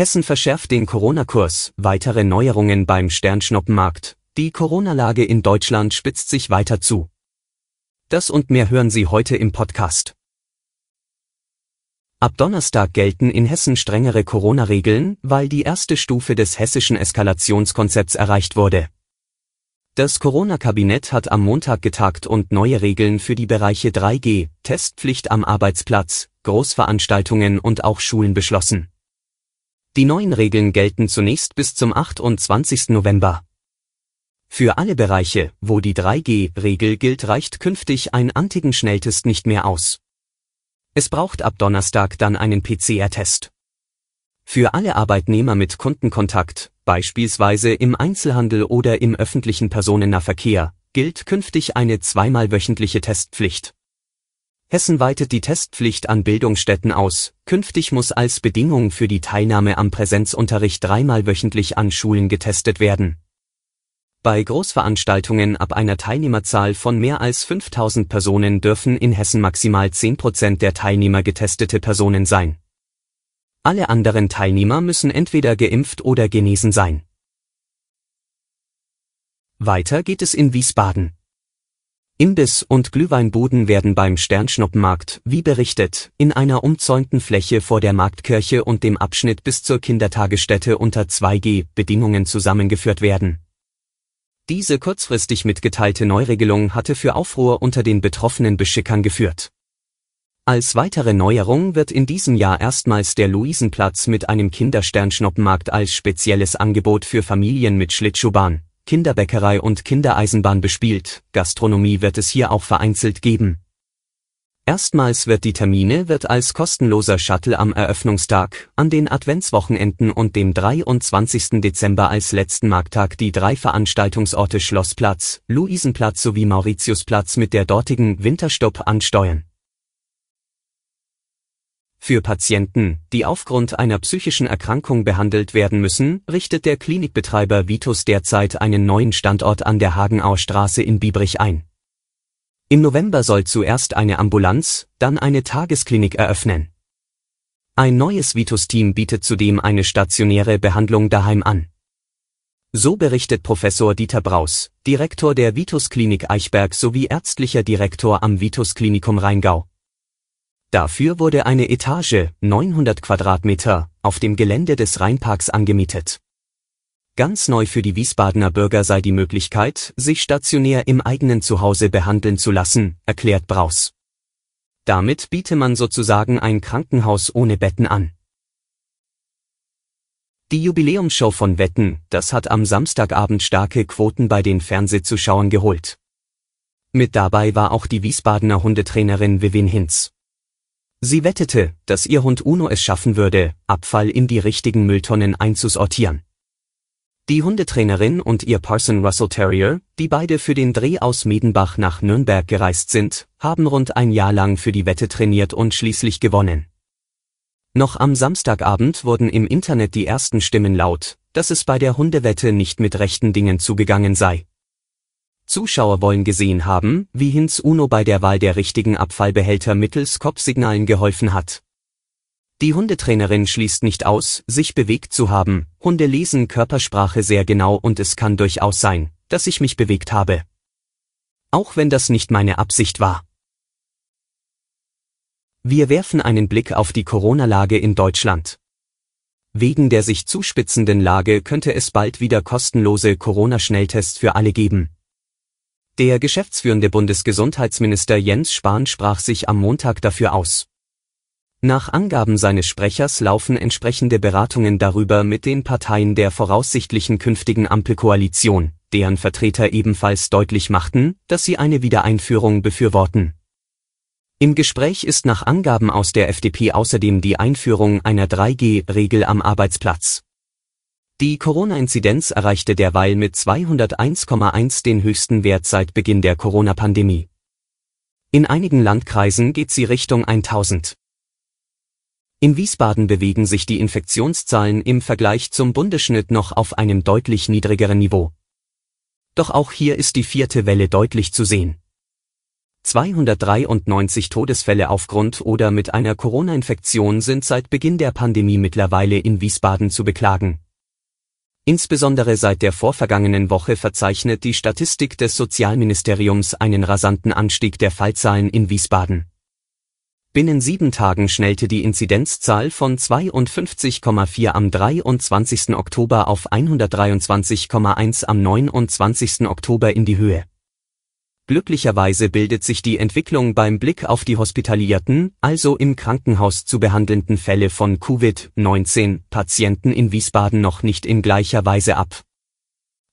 Hessen verschärft den Corona-Kurs, weitere Neuerungen beim Sternschnuppenmarkt. Die Corona-Lage in Deutschland spitzt sich weiter zu. Das und mehr hören Sie heute im Podcast. Ab Donnerstag gelten in Hessen strengere Corona-Regeln, weil die erste Stufe des hessischen Eskalationskonzepts erreicht wurde. Das Corona-Kabinett hat am Montag getagt und neue Regeln für die Bereiche 3G, Testpflicht am Arbeitsplatz, Großveranstaltungen und auch Schulen beschlossen. Die neuen Regeln gelten zunächst bis zum 28. November. Für alle Bereiche, wo die 3G-Regel gilt, reicht künftig ein Antigen-Schnelltest nicht mehr aus. Es braucht ab Donnerstag dann einen PCR-Test. Für alle Arbeitnehmer mit Kundenkontakt, beispielsweise im Einzelhandel oder im öffentlichen Personennahverkehr, gilt künftig eine zweimal wöchentliche Testpflicht. Hessen weitet die Testpflicht an Bildungsstätten aus, künftig muss als Bedingung für die Teilnahme am Präsenzunterricht dreimal wöchentlich an Schulen getestet werden. Bei Großveranstaltungen ab einer Teilnehmerzahl von mehr als 5000 Personen dürfen in Hessen maximal 10 Prozent der Teilnehmer getestete Personen sein. Alle anderen Teilnehmer müssen entweder geimpft oder genesen sein. Weiter geht es in Wiesbaden. Imbiss- und Glühweinbuden werden beim Sternschnuppenmarkt, wie berichtet, in einer umzäunten Fläche vor der Marktkirche und dem Abschnitt bis zur Kindertagesstätte unter 2G-Bedingungen zusammengeführt werden. Diese kurzfristig mitgeteilte Neuregelung hatte für Aufruhr unter den betroffenen Beschickern geführt. Als weitere Neuerung wird in diesem Jahr erstmals der Luisenplatz mit einem Kindersternschnuppenmarkt als spezielles Angebot für Familien mit Schlittschuhbahn, Kinderbäckerei und Kindereisenbahn bespielt, Gastronomie wird es hier auch vereinzelt geben. Erstmals wird die Termine wird als kostenloser Shuttle am Eröffnungstag, an den Adventswochenenden und dem 23. Dezember als letzten Markttag die drei Veranstaltungsorte Schlossplatz, Luisenplatz sowie Mauritiusplatz mit der dortigen Winterstopp ansteuern. Für Patienten, die aufgrund einer psychischen Erkrankung behandelt werden müssen, richtet der Klinikbetreiber Vitus derzeit einen neuen Standort an der Hagenauer Straße in Biebrich ein. Im November soll zuerst eine Ambulanz, dann eine Tagesklinik eröffnen. Ein neues Vitus-Team bietet zudem eine stationäre Behandlung daheim an. So berichtet Professor Dieter Braus, Direktor der Vitus Klinik Eichberg sowie ärztlicher Direktor am Vitus Klinikum Rheingau. Dafür wurde eine Etage, 900 Quadratmeter, auf dem Gelände des Rheinparks angemietet. Ganz neu für die Wiesbadener Bürger sei die Möglichkeit, sich stationär im eigenen Zuhause behandeln zu lassen, erklärt Braus. Damit biete man sozusagen ein Krankenhaus ohne Betten an. Die Jubiläumsshow von Wetten, das hat am Samstagabend starke Quoten bei den Fernsehzuschauern geholt. Mit dabei war auch die Wiesbadener Hundetrainerin Vivin Hinz. Sie wettete, dass ihr Hund Uno es schaffen würde, Abfall in die richtigen Mülltonnen einzusortieren. Die Hundetrainerin und ihr Parson Russell Terrier, die beide für den Dreh aus Medenbach nach Nürnberg gereist sind, haben rund ein Jahr lang für die Wette trainiert und schließlich gewonnen. Noch am Samstagabend wurden im Internet die ersten Stimmen laut, dass es bei der Hundewette nicht mit rechten Dingen zugegangen sei. Zuschauer wollen gesehen haben, wie Hinz Uno bei der Wahl der richtigen Abfallbehälter mittels Kopfsignalen geholfen hat. Die Hundetrainerin schließt nicht aus, sich bewegt zu haben, Hunde lesen Körpersprache sehr genau und es kann durchaus sein, dass ich mich bewegt habe. Auch wenn das nicht meine Absicht war. Wir werfen einen Blick auf die Corona-Lage in Deutschland. Wegen der sich zuspitzenden Lage könnte es bald wieder kostenlose Corona-Schnelltests für alle geben. Der geschäftsführende Bundesgesundheitsminister Jens Spahn sprach sich am Montag dafür aus. Nach Angaben seines Sprechers laufen entsprechende Beratungen darüber mit den Parteien der voraussichtlichen künftigen Ampelkoalition, deren Vertreter ebenfalls deutlich machten, dass sie eine Wiedereinführung befürworten. Im Gespräch ist nach Angaben aus der FDP außerdem die Einführung einer 3G-Regel am Arbeitsplatz. Die Corona-Inzidenz erreichte derweil mit 201,1 den höchsten Wert seit Beginn der Corona-Pandemie. In einigen Landkreisen geht sie Richtung 1000. In Wiesbaden bewegen sich die Infektionszahlen im Vergleich zum Bundesschnitt noch auf einem deutlich niedrigeren Niveau. Doch auch hier ist die vierte Welle deutlich zu sehen. 293 Todesfälle aufgrund oder mit einer Corona-Infektion sind seit Beginn der Pandemie mittlerweile in Wiesbaden zu beklagen. Insbesondere seit der vorvergangenen Woche verzeichnet die Statistik des Sozialministeriums einen rasanten Anstieg der Fallzahlen in Wiesbaden. Binnen sieben Tagen schnellte die Inzidenzzahl von 52,4 am 23. Oktober auf 123,1 am 29. Oktober in die Höhe. Glücklicherweise bildet sich die Entwicklung beim Blick auf die hospitalierten, also im Krankenhaus zu behandelnden Fälle von Covid-19 Patienten in Wiesbaden noch nicht in gleicher Weise ab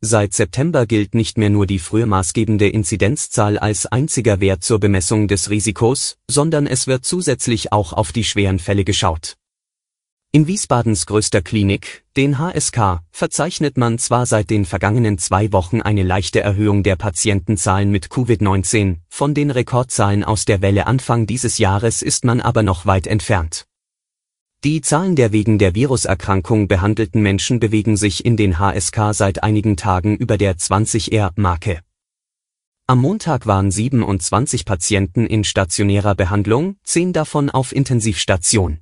Seit September gilt nicht mehr nur die früher maßgebende Inzidenzzahl als einziger Wert zur Bemessung des Risikos, sondern es wird zusätzlich auch auf die schweren Fälle geschaut. In Wiesbadens größter Klinik, den HSK, verzeichnet man zwar seit den vergangenen zwei Wochen eine leichte Erhöhung der Patientenzahlen mit Covid-19, von den Rekordzahlen aus der Welle Anfang dieses Jahres ist man aber noch weit entfernt. Die Zahlen der wegen der Viruserkrankung behandelten Menschen bewegen sich in den HSK seit einigen Tagen über der 20R-Marke. Am Montag waren 27 Patienten in stationärer Behandlung, 10 davon auf Intensivstation.